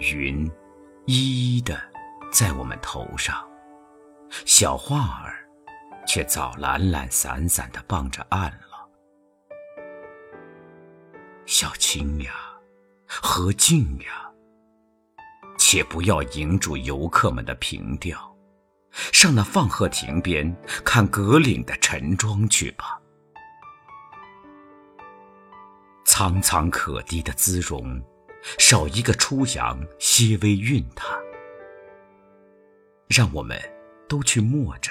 云一一的在我们头上，小花儿却早懒懒散散的傍着岸了。小青呀，何静呀，且不要迎住游客们的凭吊，上那放鹤亭边看葛岭的晨妆去吧。苍苍可滴的姿容。少一个初阳，些微韵它。让我们都去默着，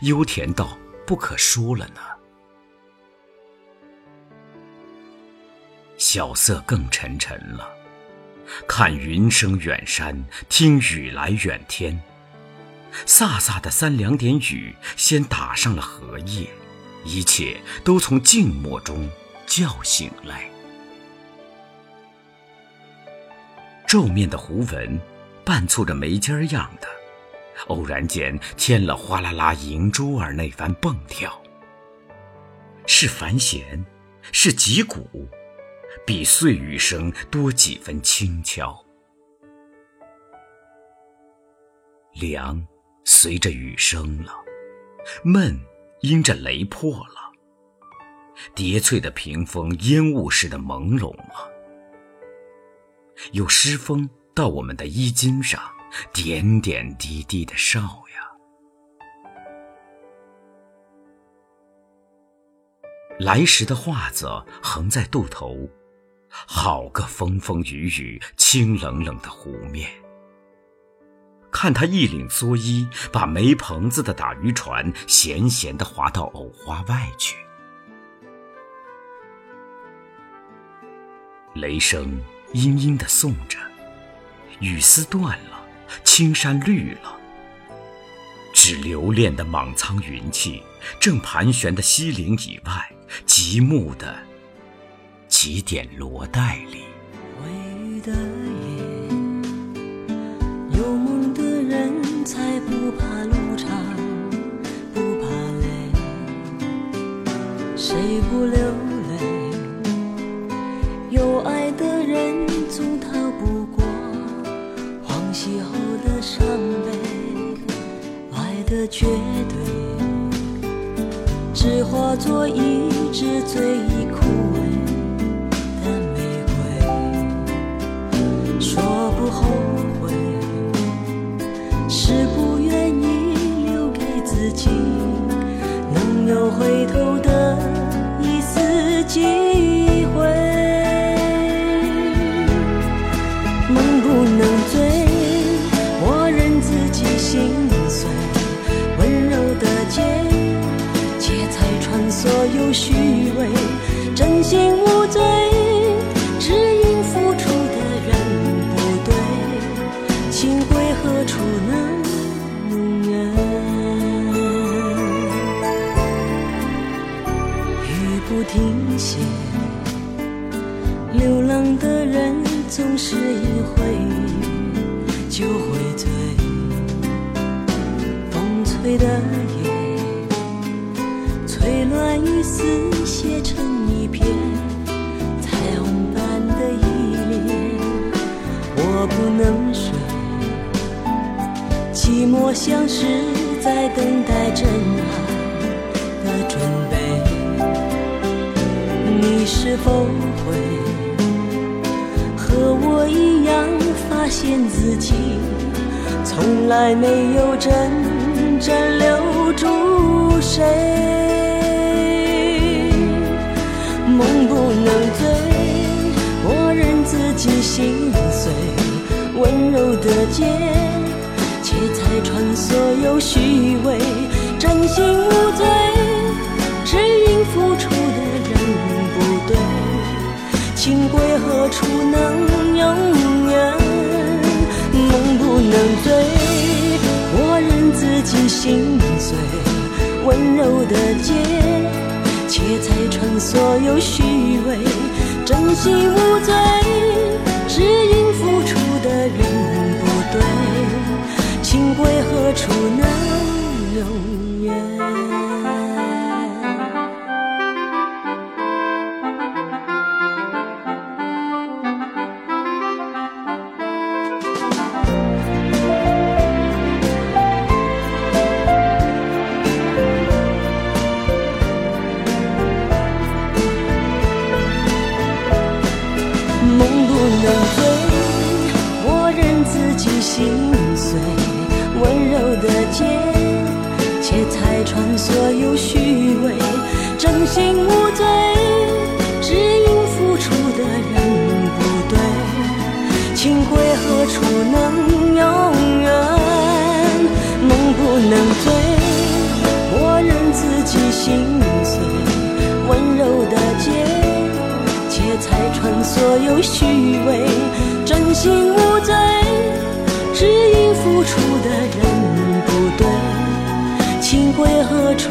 幽甜到不可说了呢。晓色更沉沉了，看云生远山，听雨来远天。飒飒的三两点雨，先打上了荷叶，一切都从静默中叫醒来。皱面的胡纹，半簇着眉尖儿样的，偶然间添了哗啦啦银珠儿那番蹦跳。是繁弦，是击鼓，比碎雨声多几分轻巧。凉随着雨声了，闷因着雷破了，叠翠的屏风烟雾似的朦胧了。有湿风到我们的衣襟上，点点滴滴的哨呀。来时的画子横在渡头，好个风风雨雨、清冷冷的湖面。看他一领蓑衣，把没棚子的打渔船闲闲地划到藕花外去。雷声。阴阴的送着，雨丝断了，青山绿了，只留恋的莽苍云气，正盘旋的西岭以外，极目的几点罗带里。微雨的夜，有梦的人才不怕路长，不怕累，谁不流？的绝对，只化作一支最枯萎的玫瑰。说不后悔，是不愿意留给自己能有回头的一丝机会。能不能虚伪，真心无罪，只因付出的人不对，情归何处能圆？雨不停歇，流浪的人总是一回就会醉，风吹的夜。丝写成一片彩虹般的依恋，我不能睡，寂寞像是在等待真爱的准备。你是否会和我一样，发现自己从来没有真正留住谁？己心碎。温柔的剑，切拆穿所有虚伪。真心无罪，只因付出的人不对。情归何处能永远？梦不能醉，我任自己心碎。温柔的剑。切拆穿所有虚伪，真心无罪，归何处呢？真心无罪，只因付出的人不对，情归何处能永远？梦不能醉，我任自己心碎，温柔的结，且拆穿所有虚伪，真心无罪。只因付出的人不对，情归何处？